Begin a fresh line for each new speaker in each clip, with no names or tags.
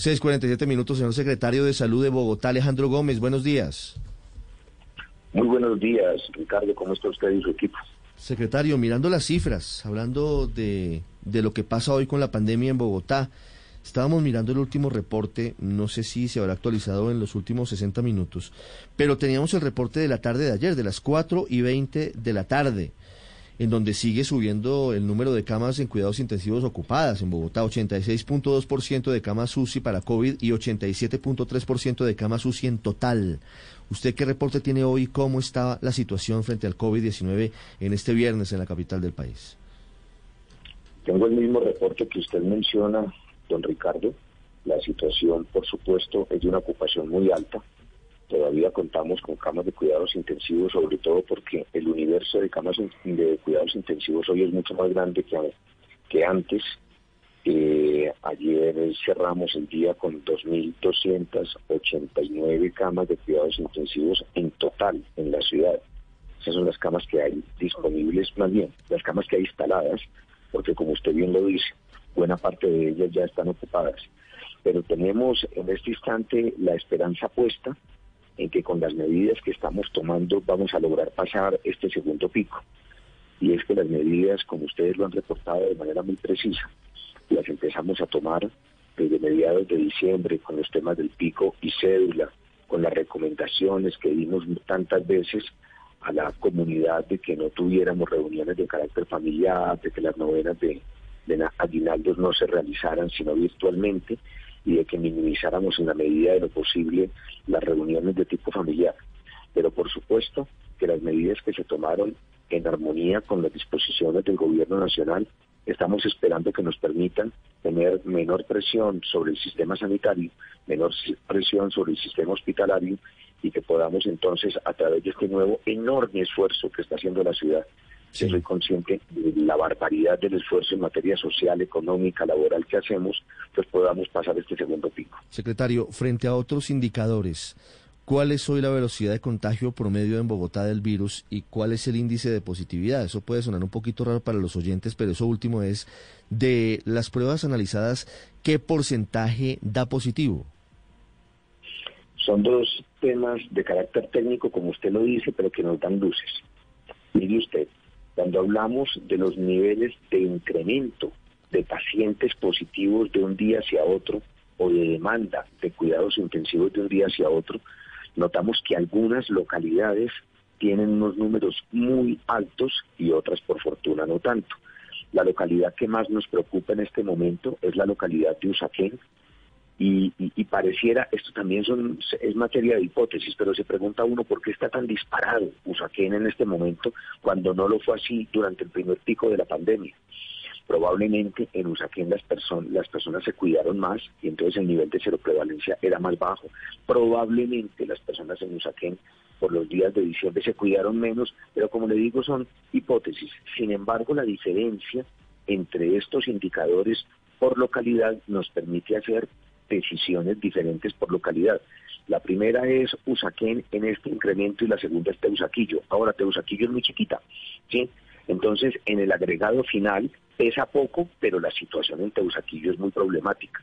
6:47 minutos, señor secretario de Salud de Bogotá, Alejandro Gómez. Buenos días.
Muy buenos días, Ricardo. ¿Cómo está usted y su equipo?
Secretario, mirando las cifras, hablando de, de lo que pasa hoy con la pandemia en Bogotá, estábamos mirando el último reporte, no sé si se habrá actualizado en los últimos 60 minutos, pero teníamos el reporte de la tarde de ayer, de las 4 y 20 de la tarde en donde sigue subiendo el número de camas en cuidados intensivos ocupadas. En Bogotá, 86.2% de camas UCI para COVID y 87.3% de camas UCI en total. ¿Usted qué reporte tiene hoy? ¿Cómo está la situación frente al COVID-19 en este viernes en la capital del país?
Tengo el mismo reporte que usted menciona, don Ricardo. La situación, por supuesto, es de una ocupación muy alta todavía contamos con camas de cuidados intensivos, sobre todo porque el universo de camas de cuidados intensivos hoy es mucho más grande que, antes. Eh, ayer cerramos el día con 2.289 camas de cuidados intensivos en total en la ciudad. Esas son las camas que hay disponibles, más bien, las camas que hay instaladas, porque como usted bien lo dice, buena parte de ellas ya están ocupadas. Pero tenemos en este instante la esperanza puesta en que con las medidas que estamos tomando vamos a lograr pasar este segundo pico. Y es que las medidas, como ustedes lo han reportado de manera muy precisa, las empezamos a tomar desde mediados de diciembre con los temas del pico y cédula, con las recomendaciones que dimos tantas veces a la comunidad de que no tuviéramos reuniones de carácter familiar, de que las novenas de, de aguinaldos no se realizaran sino virtualmente y de que minimizáramos en la medida de lo posible las reuniones de tipo familiar. Pero por supuesto que las medidas que se tomaron en armonía con las disposiciones del gobierno nacional, estamos esperando que nos permitan tener menor presión sobre el sistema sanitario, menor presión sobre el sistema hospitalario y que podamos entonces, a través de este nuevo enorme esfuerzo que está haciendo la ciudad, soy consciente de la barbaridad del esfuerzo en materia social, económica, laboral que hacemos, pues podamos pasar este segundo pico.
Secretario, frente a otros indicadores, ¿cuál es hoy la velocidad de contagio promedio en Bogotá del virus y cuál es el índice de positividad? Eso puede sonar un poquito raro para los oyentes, pero eso último es de las pruebas analizadas, ¿qué porcentaje da positivo?
Son dos temas de carácter técnico, como usted lo dice, pero que nos dan luces. Mire usted, cuando hablamos de los niveles de incremento de pacientes positivos de un día hacia otro o de demanda de cuidados intensivos de un día hacia otro, notamos que algunas localidades tienen unos números muy altos y otras por fortuna no tanto. La localidad que más nos preocupa en este momento es la localidad de Usaquén, y, pareciera, esto también son, es materia de hipótesis, pero se pregunta uno por qué está tan disparado Usaquén en este momento cuando no lo fue así durante el primer pico de la pandemia. Probablemente en Usaquén las, personas las personas se cuidaron más y entonces el nivel de cero prevalencia era más bajo. Probablemente las personas en Usaquén por los días de diciembre se cuidaron menos, pero como le digo son hipótesis. Sin embargo, la diferencia entre estos indicadores por localidad nos permite hacer decisiones diferentes por localidad. La primera es Usaquén en este incremento y la segunda es Teusaquillo. Ahora, Teusaquillo es muy chiquita, ¿sí? Entonces, en el agregado final pesa poco, pero la situación en Teusaquillo es muy problemática.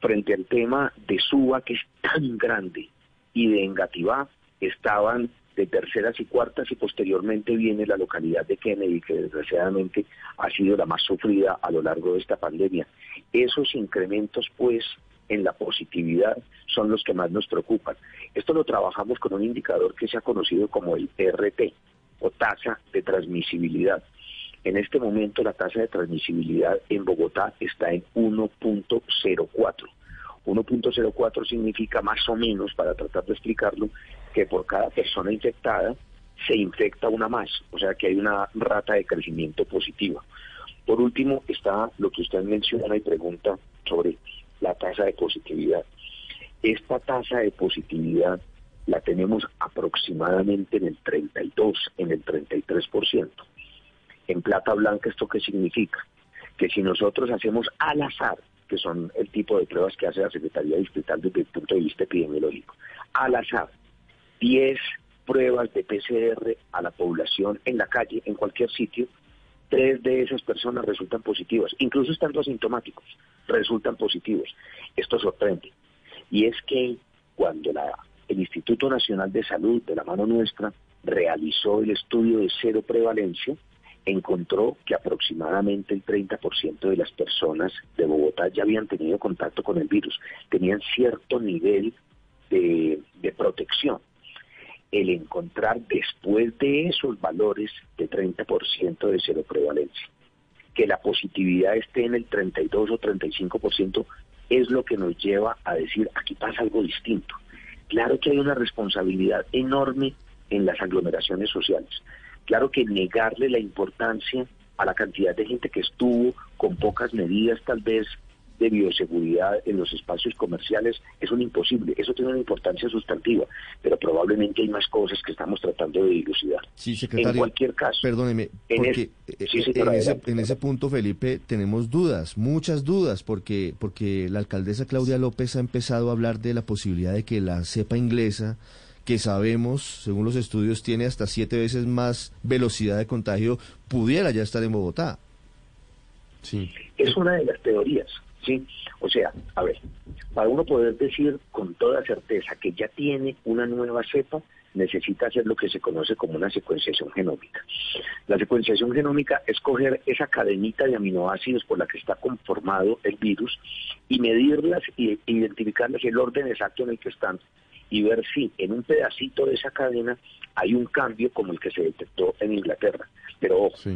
Frente al tema de Suba, que es tan grande, y de Engativá, estaban de terceras y cuartas y posteriormente viene la localidad de Kennedy, que desgraciadamente ha sido la más sufrida a lo largo de esta pandemia. Esos incrementos, pues, en la positividad son los que más nos preocupan. Esto lo trabajamos con un indicador que se ha conocido como el RT o tasa de transmisibilidad. En este momento la tasa de transmisibilidad en Bogotá está en 1.04. 1.04 significa más o menos, para tratar de explicarlo, que por cada persona infectada se infecta una más, o sea que hay una rata de crecimiento positiva. Por último está lo que usted menciona y pregunta sobre la tasa de positividad. Esta tasa de positividad la tenemos aproximadamente en el 32, en el 33%. En plata blanca, ¿esto qué significa? Que si nosotros hacemos al azar, que son el tipo de pruebas que hace la Secretaría Distrital desde el punto de vista epidemiológico, al azar, 10 pruebas de PCR a la población en la calle, en cualquier sitio, tres de esas personas resultan positivas, incluso estando asintomáticos. Resultan positivos. Esto sorprende. Y es que cuando el Instituto Nacional de Salud, de la mano nuestra, realizó el estudio de cero prevalencia, encontró que aproximadamente el 30% de las personas de Bogotá ya habían tenido contacto con el virus, tenían cierto nivel de, de protección. El encontrar después de esos valores de 30% de cero prevalencia, que la positividad esté en el 32 o 35%, es lo que nos lleva a decir, aquí pasa algo distinto. Claro que hay una responsabilidad enorme en las aglomeraciones sociales. Claro que negarle la importancia a la cantidad de gente que estuvo con pocas medidas tal vez de bioseguridad en los espacios comerciales es un imposible. Eso tiene una importancia sustantiva, pero probablemente hay más cosas que estamos tratando de dilucidar.
Sí, secretario. En cualquier caso. Perdóneme, porque eh, eh, en, ese, punto, Felipe, tenemos dudas, muchas dudas, porque, porque la alcaldesa Claudia López ha empezado a hablar de la posibilidad de que la cepa inglesa que sabemos, según los estudios, tiene hasta siete veces más velocidad de contagio, pudiera ya estar en Bogotá.
Sí. Es una de las teorías, ¿sí? O sea, a ver, para uno poder decir con toda certeza que ya tiene una nueva cepa, necesita hacer lo que se conoce como una secuenciación genómica. La secuenciación genómica es coger esa cadenita de aminoácidos por la que está conformado el virus y medirlas e identificarlas el orden exacto en el que están y ver si en un pedacito de esa cadena hay un cambio como el que se detectó en Inglaterra. Pero ojo,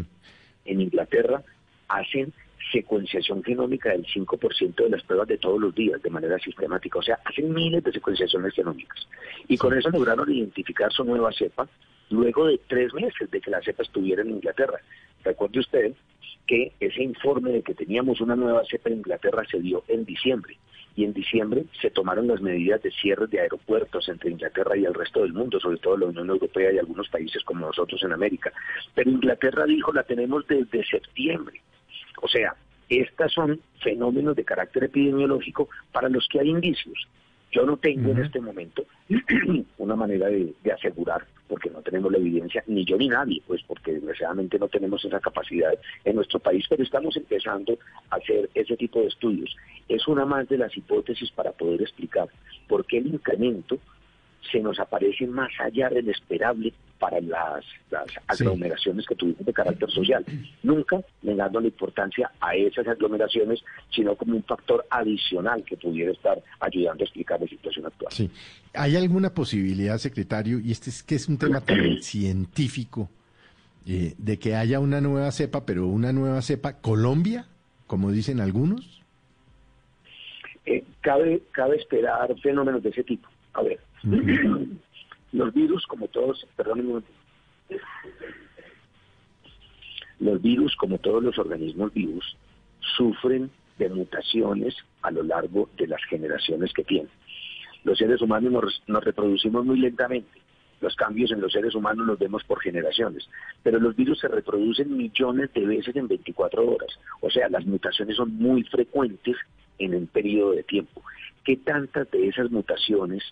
en Inglaterra hacen secuenciación genómica del 5% de las pruebas de todos los días de manera sistemática. O sea, hacen miles de secuenciaciones genómicas. Y con eso lograron identificar su nueva cepa luego de tres meses de que la cepa estuviera en Inglaterra. Recuerde usted que ese informe de que teníamos una nueva cepa en Inglaterra se dio en diciembre y en diciembre se tomaron las medidas de cierre de aeropuertos entre Inglaterra y el resto del mundo, sobre todo la Unión Europea y algunos países como nosotros en América. Pero Inglaterra dijo la tenemos desde septiembre. O sea, estas son fenómenos de carácter epidemiológico para los que hay indicios. Yo no tengo en este momento una manera de, asegurar, porque no tenemos la evidencia, ni yo ni nadie, pues porque desgraciadamente no tenemos esa capacidad en nuestro país, pero estamos empezando a hacer ese tipo de estudios. Es una más de las hipótesis para poder explicar por qué el incremento se nos aparece más allá del esperable para las, aglomeraciones que tuvimos de carácter social. Nunca negando la importancia a esas aglomeraciones, sino como un factor adicional que pudiera estar ayudando a explicar la situación actual.
Sí. ¿Hay alguna posibilidad, secretario, y este es que es un tema tan científico, eh, de que haya una nueva cepa, pero una nueva cepa Colombia, como dicen algunos?
Eh, cabe, cabe esperar fenómenos de ese tipo. A ver, los virus, como todos, perdón los virus, como todos los organismos vivos, sufren de mutaciones a lo largo de las generaciones que tienen. Los seres humanos nos, nos, reproducimos muy lentamente. Los cambios en los seres humanos los vemos por generaciones, pero los virus se reproducen millones de veces en 24 horas. O sea, las mutaciones son muy frecuentes en un periodo de tiempo. ¿Qué tantas de esas mutaciones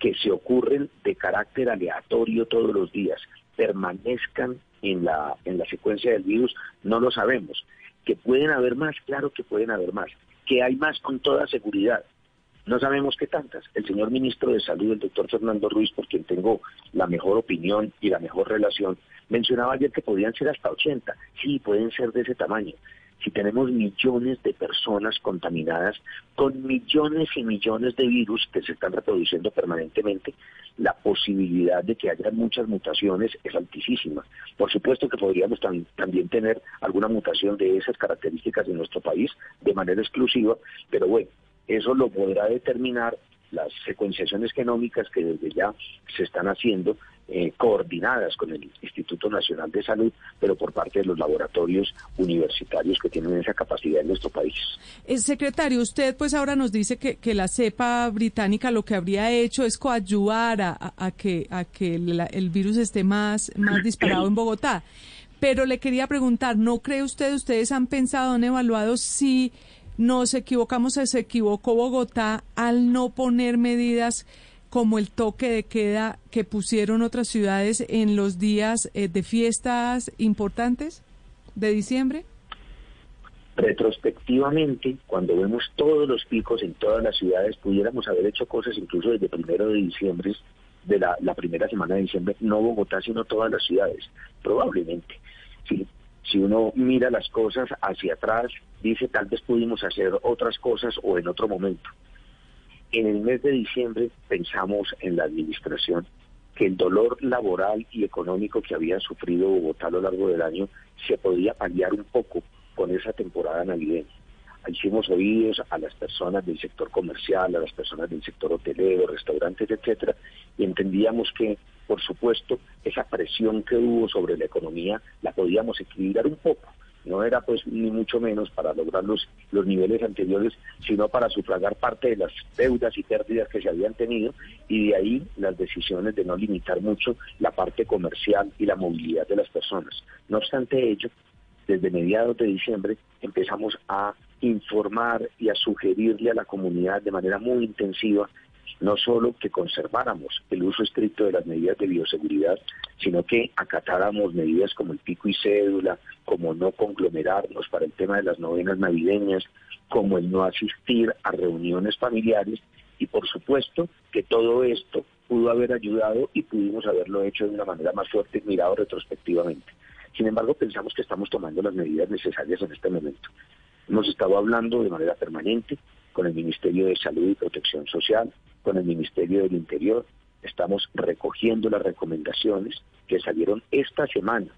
que se ocurren de carácter aleatorio todos los días permanezcan en la, en la secuencia del virus, no lo sabemos. Que pueden haber más, claro que pueden haber más. Que hay más con toda seguridad. No sabemos qué tantas. El señor ministro de Salud, el doctor Fernando Ruiz, por quien tengo la mejor opinión y la mejor relación, mencionaba ayer que podían ser hasta 80. Sí, pueden ser de ese tamaño si tenemos millones de personas contaminadas con millones y millones de virus que se están reproduciendo permanentemente, la posibilidad de que haya muchas mutaciones es altísima. Por supuesto que podríamos también tener alguna mutación de esas características en nuestro país de manera exclusiva, pero bueno, eso lo podrá determinar las secuenciaciones genómicas que desde ya se están haciendo eh, coordinadas con el Instituto Nacional de Salud, pero por parte de los laboratorios universitarios que tienen esa capacidad en nuestro país.
El eh, secretario, usted pues ahora nos dice que, que la cepa británica lo que habría hecho es coadyuvar a, que, a que el virus esté más, más disparado en Bogotá. Pero le quería preguntar, ¿no cree usted, ustedes han pensado, han evaluado si nos equivocamos, se equivocó Bogotá al no poner medidas como el toque de queda que pusieron otras ciudades en los días eh, de fiestas importantes de diciembre?
Retrospectivamente, cuando vemos todos los picos en todas las ciudades, pudiéramos haber hecho cosas incluso desde primero de diciembre, de la, la primera semana de diciembre, no Bogotá, sino todas las ciudades, probablemente. Sí, si uno mira las cosas hacia atrás, dice tal vez pudimos hacer otras cosas o en otro momento. En el mes de diciembre pensamos en la administración que el dolor laboral y económico que había sufrido Bogotá a lo largo del año se podía paliar un poco con esa temporada navideña. Hicimos oídos a las personas del sector comercial, a las personas del sector hotelero, restaurantes, etcétera, y entendíamos que por supuesto, esa presión que hubo sobre la economía la podíamos equilibrar un poco. No era pues ni mucho menos para lograr los, los niveles anteriores, sino para sufragar parte de las deudas y pérdidas que se habían tenido y de ahí las decisiones de no limitar mucho la parte comercial y la movilidad de las personas. No obstante ello, desde mediados de diciembre empezamos a informar y a sugerirle a la comunidad de manera muy intensiva no solo que conserváramos el uso estricto de las medidas de bioseguridad, sino que acatáramos medidas como el pico y cédula, como no conglomerarnos para el tema de las novenas navideñas, como el no asistir a reuniones familiares y por supuesto que todo esto pudo haber ayudado y pudimos haberlo hecho de una manera más fuerte mirado retrospectivamente. Sin embargo, pensamos que estamos tomando las medidas necesarias en este momento. Hemos estado hablando de manera permanente con el Ministerio de Salud y Protección Social, con el Ministerio del Interior. Estamos recogiendo las recomendaciones que salieron esta semana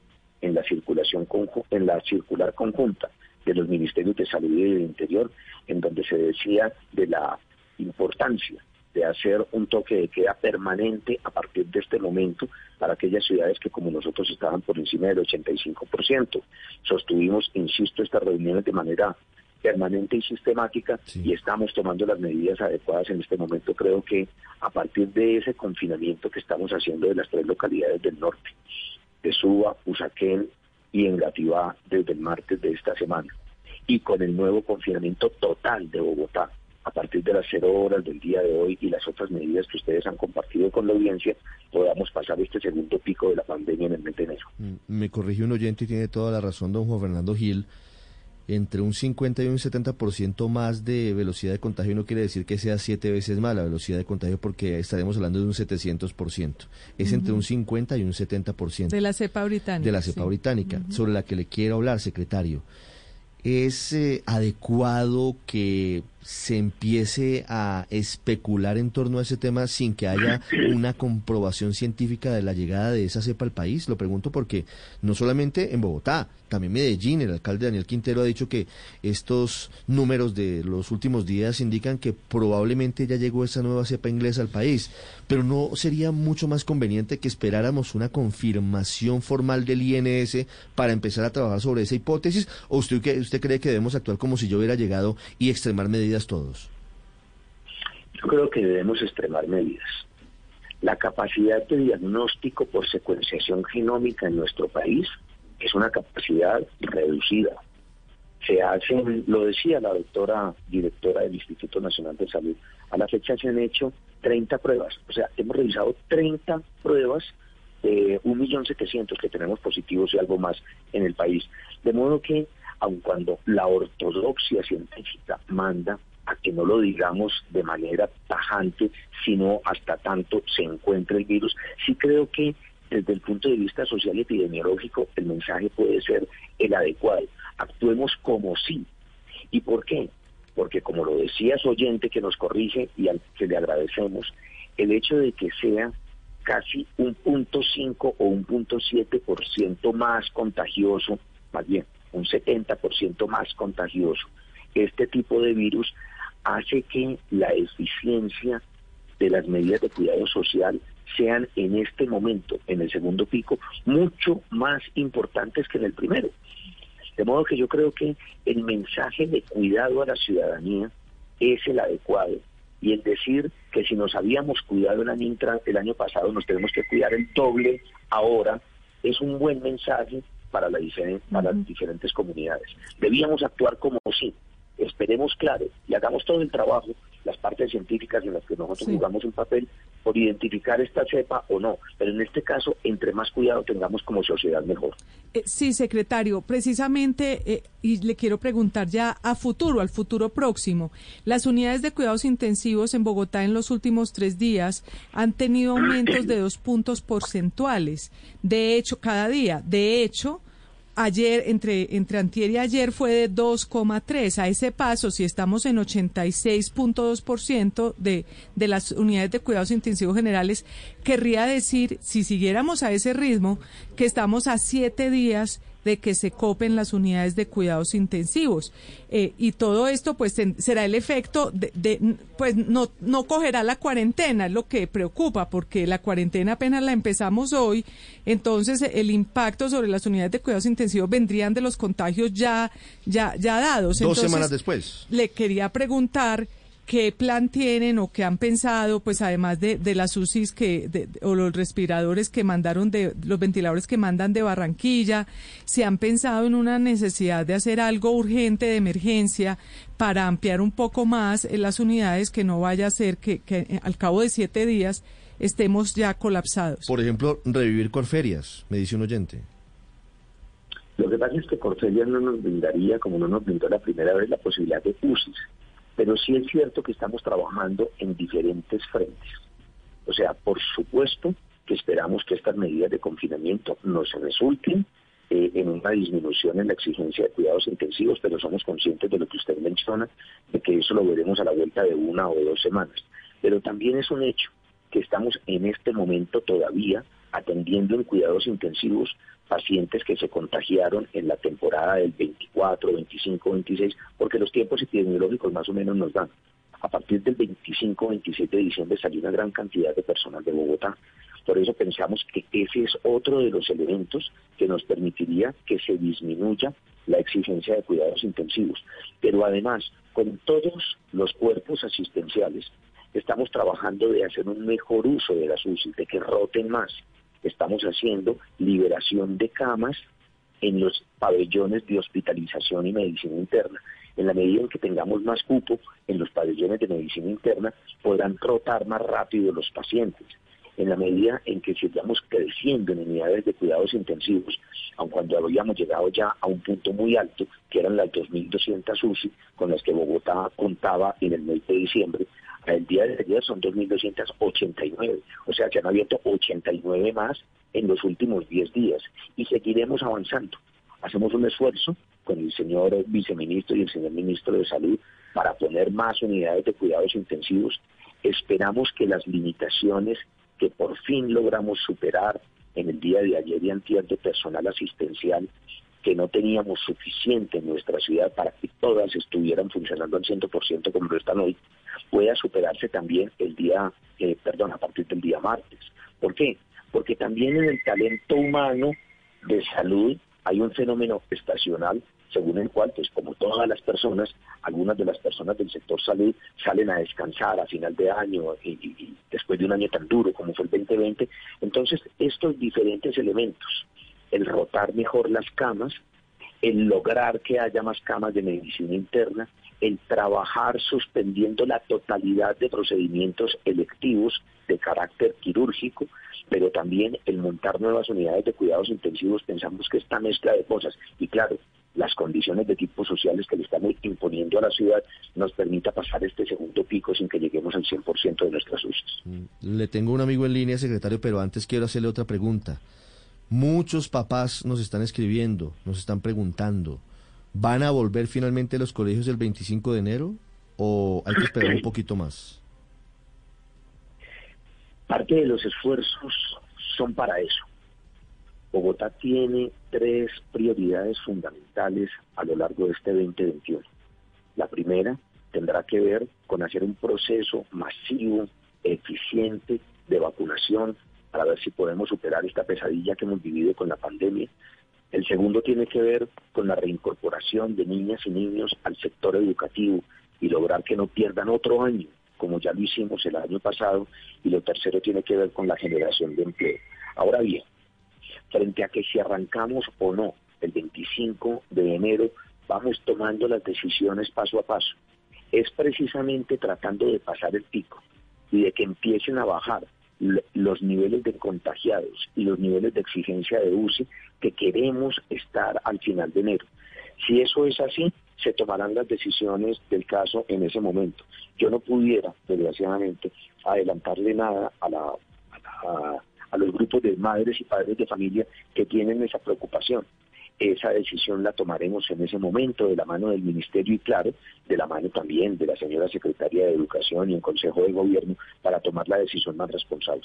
en la circulación en la circular conjunta de los Ministerios de Salud y del Interior, en donde se decía de la importancia de hacer un toque de queda permanente a partir de este momento para aquellas ciudades que como nosotros estaban por encima del 85%. Sostuvimos, insisto, estas reuniones de manera permanente y sistemática y estamos tomando las medidas adecuadas en este momento. Creo que a partir de ese confinamiento que estamos haciendo de las tres localidades del norte, de Suba, Usaquén y Engativá desde el martes de esta semana, y con el nuevo confinamiento total de Bogotá, a partir de las cero horas del día de hoy y las otras medidas que ustedes han compartido con la audiencia, podamos pasar este segundo pico de la pandemia en el mes de enero.
Mm, me corrige un oyente y tiene toda la razón, don Juan Fernando Gil entre un 50 y un 70% más de velocidad de contagio no quiere decir que sea siete veces más la velocidad de contagio porque estaremos hablando de un 700%. Es entre un 50 y un 70%.
De la cepa británica.
De la cepa británica, sobre la que le quiero hablar, secretario. ¿Es eh, adecuado que se empiece a especular en torno a ese tema sin que haya una comprobación científica de la llegada de esa cepa al país? Lo pregunto porque no solamente en Bogotá, también Medellín, el alcalde Daniel Quintero ha dicho que estos números de los últimos días indican que probablemente ya llegó esa nueva cepa inglesa al país, pero no sería mucho más conveniente que esperáramos una confirmación formal del INS para empezar a trabajar sobre esa hipótesis o usted, usted cree que debemos actuar como si yo hubiera llegado y extremar medidas todos?
Yo creo que debemos extremar medidas. La capacidad de diagnóstico por secuenciación genómica en nuestro país es una capacidad reducida. Se hacen, lo decía la doctora directora del Instituto Nacional de Salud, a la fecha se han hecho 30 pruebas, o sea, hemos realizado 30 pruebas de 1.700.000 que tenemos positivos y algo más en el país. De modo que, aun cuando la ortodoxia científica manda a que no lo digamos de manera tajante, sino hasta tanto se encuentre el virus, sí creo que desde el punto de vista social epidemiológico, el mensaje puede ser el adecuado. Actuemos como sí. ¿Y por qué? Porque como lo decía su oyente que nos corrige y al que le agradecemos, el hecho de que sea casi un punto cinco o un punto siete por ciento más contagioso, más bien un 70% más contagioso, este tipo de virus hace que la eficiencia de las medidas de cuidado social sean en este momento, en el segundo pico, mucho más importantes que en el primero. De modo que yo creo que el mensaje de cuidado a la ciudadanía es el adecuado. Y el decir que si nos habíamos cuidado el año, el año pasado, nos tenemos que cuidar el doble ahora, es un buen mensaje para, la para las diferentes comunidades. Debíamos actuar como si, esperemos claro y hagamos todo el trabajo, las partes científicas en las que nosotros jugamos un papel, por identificar esta cepa o no, pero en este caso, entre más cuidado tengamos como sociedad, mejor.
Eh, sí, secretario, precisamente, eh, y le quiero preguntar ya a futuro, al futuro próximo, las unidades de cuidados intensivos en Bogotá en los últimos tres días han tenido aumentos de dos puntos porcentuales, de hecho, cada día, de hecho, ayer, entre, entre antier y ayer fue de 2,3. A ese paso, si estamos en 86.2% de, de las unidades de cuidados intensivos generales, querría decir, si siguiéramos a ese ritmo, que estamos a siete días de que se copen las unidades de cuidados intensivos. Eh, y todo esto pues será el efecto de, pues no, no cogerá la cuarentena, es lo que preocupa, porque la cuarentena apenas la empezamos hoy, entonces el impacto sobre las unidades de cuidados intensivos vendrían de los contagios ya, ya, ya dados.
Dos semanas después.
Le quería preguntar qué plan tienen o qué han pensado, pues además de, de las UCIs que, o los respiradores que mandaron, de los ventiladores que mandan de Barranquilla, si han pensado en una necesidad de hacer algo urgente de emergencia para ampliar un poco más las unidades, que no vaya a ser que, que eh, al cabo de siete días estemos ya colapsados.
Por ejemplo, revivir Corferias, me dice un oyente.
Lo que pasa es que Corferias no nos brindaría, como no nos brindó la primera vez, la posibilidad de UCIs pero sí es cierto que estamos trabajando en diferentes frentes. O sea, por supuesto que esperamos que estas medidas de confinamiento nos resulten eh, en una disminución en la exigencia de cuidados intensivos, pero somos conscientes de lo que usted menciona, de que eso lo veremos a la vuelta de una o dos semanas. Pero también es un hecho que estamos en este momento todavía atendiendo en cuidados intensivos pacientes que se contagiaron en la temporada del 24, 25, 26, porque los tiempos epidemiológicos más o menos nos dan. A partir del 25, 27 de diciembre salió una gran cantidad de personas de Bogotá. Por eso pensamos que ese es otro de los elementos que nos permitiría que se disminuya la exigencia de cuidados intensivos. Pero además, con todos los cuerpos asistenciales, estamos trabajando de hacer un mejor uso de las UCI, de que roten más, estamos haciendo liberación de camas en los pabellones de hospitalización y medicina interna. En la medida en que tengamos más cupo en los pabellones de medicina interna, podrán rotar más rápido los pacientes. En la medida en que sigamos creciendo en unidades de cuidados intensivos, aun cuando habíamos llegado ya a un punto muy alto, que eran las 2.200 UCI con las que Bogotá contaba en el mes de diciembre, el día de ayer son 2.289, o sea, se han abierto 89 más en los últimos 10 días y seguiremos avanzando. Hacemos un esfuerzo con el señor viceministro y el señor ministro de Salud para poner más unidades de cuidados intensivos. Esperamos que las limitaciones que por fin logramos superar en el día de ayer y antier de personal asistencial que no teníamos suficiente en nuestra ciudad para que todas estuvieran funcionando al 100% como lo están hoy, pueda superarse también el día, eh, perdón, a partir del día martes. ¿Por qué? Porque también en el talento humano de salud hay un fenómeno estacional según el cual, pues como todas las personas, algunas de las personas del sector salud salen a descansar a final de año y, después de un año tan duro como fue el 2020. Entonces, estos diferentes elementos el rotar mejor las camas, el lograr que haya más camas de medicina interna, el trabajar suspendiendo la totalidad de procedimientos electivos de carácter quirúrgico, pero también el montar nuevas unidades de cuidados intensivos, pensamos que esta mezcla de cosas, y claro, las condiciones de tipo sociales que le estamos imponiendo a la ciudad nos permita pasar este segundo pico sin que lleguemos al 100% de nuestras usos.
Mm, le tengo un amigo en línea, secretario, pero antes quiero hacerle otra pregunta. Muchos papás nos están escribiendo, nos están preguntando, ¿van a volver finalmente los colegios el 25 de enero o hay que esperar un poquito más?
Parte de los esfuerzos son para eso. Bogotá tiene tres prioridades fundamentales a lo largo de este 2021. La primera tendrá que ver con hacer un proceso masivo, eficiente de vacunación para ver si podemos superar esta pesadilla que hemos vivido con la pandemia. El segundo tiene que ver con la reincorporación de niñas y niños al sector educativo y lograr que no pierdan otro año, como ya lo hicimos el año pasado. Y lo tercero tiene que ver con la generación de empleo. Ahora bien, frente a que si arrancamos o no el 25 de enero, vamos tomando las decisiones paso a paso. Es precisamente tratando de pasar el pico y de que empiecen a bajar los niveles de contagiados y los niveles de exigencia de UCI que queremos estar al final de enero. Si eso es así, se tomarán las decisiones del caso en ese momento. Yo no pudiera, desgraciadamente, adelantarle nada a, la, a, los grupos de madres y padres de familia que tienen esa preocupación. Esa decisión la tomaremos en ese momento de la mano del Ministerio y claro, de la mano también de la señora Secretaria de Educación y el Consejo de Gobierno para tomar la decisión más responsable.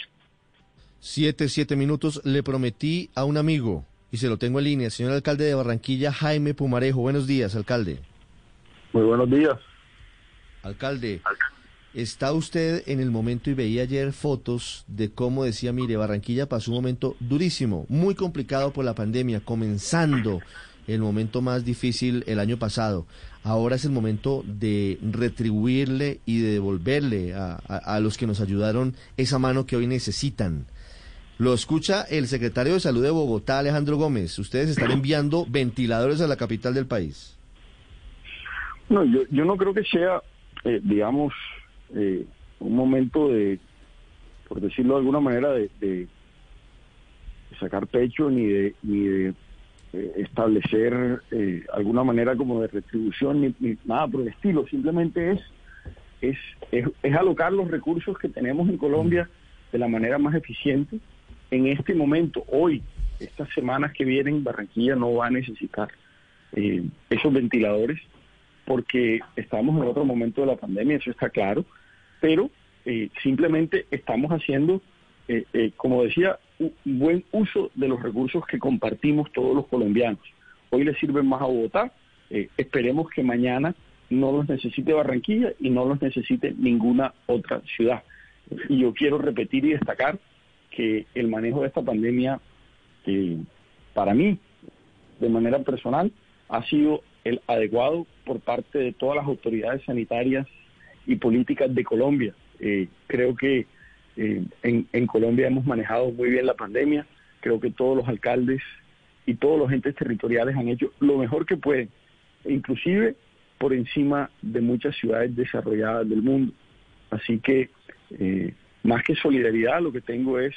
Siete, siete minutos. Le prometí a un amigo y se lo tengo en línea. Señor alcalde de Barranquilla, Jaime Pumarejo. Buenos días, alcalde.
Muy buenos días.
Alcalde, está usted en el momento y veía ayer fotos de cómo decía, mire, Barranquilla pasó un momento durísimo, muy complicado por la pandemia, comenzando el momento más difícil el año pasado. Ahora es el momento de retribuirle y de devolverle a, a los que nos ayudaron esa mano que hoy necesitan. Lo escucha el secretario de Salud de Bogotá, Alejandro Gómez. Ustedes están enviando ventiladores a la capital del país.
No, yo, yo no creo que sea, eh, digamos, eh, un momento de, por decirlo de alguna manera, de, sacar pecho ni de, ni de eh, establecer alguna manera como de retribución ni, nada por el estilo. Simplemente es, es, es, es alocar los recursos que tenemos en Colombia de la manera más eficiente en este momento, hoy, estas semanas que vienen, Barranquilla no va a necesitar eh, esos ventiladores porque estamos en otro momento de la pandemia, eso está claro, pero eh, simplemente estamos haciendo, eh, como decía, un buen uso de los recursos que compartimos todos los colombianos. Hoy le sirven más a Bogotá, esperemos que mañana no los necesite Barranquilla y no los necesite ninguna otra ciudad. Y yo quiero repetir y destacar que el manejo de esta pandemia, para mí, de manera personal, ha sido el adecuado por parte de todas las autoridades sanitarias y políticas de Colombia. Eh, creo que eh, en, Colombia hemos manejado muy bien la pandemia, creo que todos los alcaldes y todos los entes territoriales han hecho lo mejor que pueden, inclusive por encima de muchas ciudades desarrolladas del mundo. Así que eh, más que solidaridad, lo que tengo es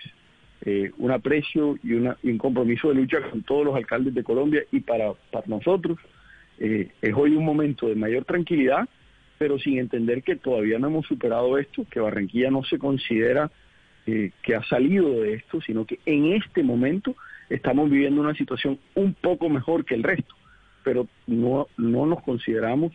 eh, un aprecio y, un compromiso de lucha con todos los alcaldes de Colombia y para nosotros eh, es hoy un momento de mayor tranquilidad, pero sin entender que todavía no hemos superado esto, que Barranquilla no se considera eh, que ha salido de esto, sino que en este momento estamos viviendo una situación un poco mejor que el resto, pero no, no nos consideramos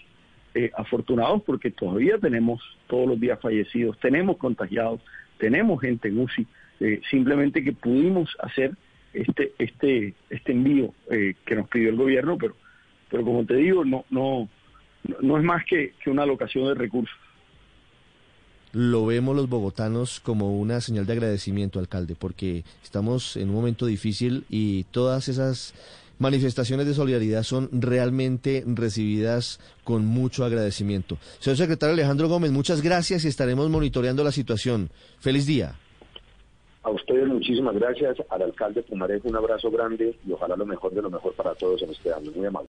afortunados porque todavía tenemos todos los días fallecidos, tenemos contagiados, tenemos gente en UCI, eh, simplemente que pudimos hacer este este este envío eh, que nos pidió el gobierno, pero pero como te digo, no no no es más que, que una alocación de recursos.
Lo vemos los bogotanos como una señal de agradecimiento, alcalde, porque estamos en un momento difícil y todas esas manifestaciones de solidaridad son realmente recibidas con mucho agradecimiento. Señor secretario Alejandro Gómez, muchas gracias y estaremos monitoreando la situación. Feliz día.
A ustedes muchísimas gracias, al alcalde Pumarejo un abrazo grande y ojalá lo mejor de lo mejor para todos en este año. Muy amable.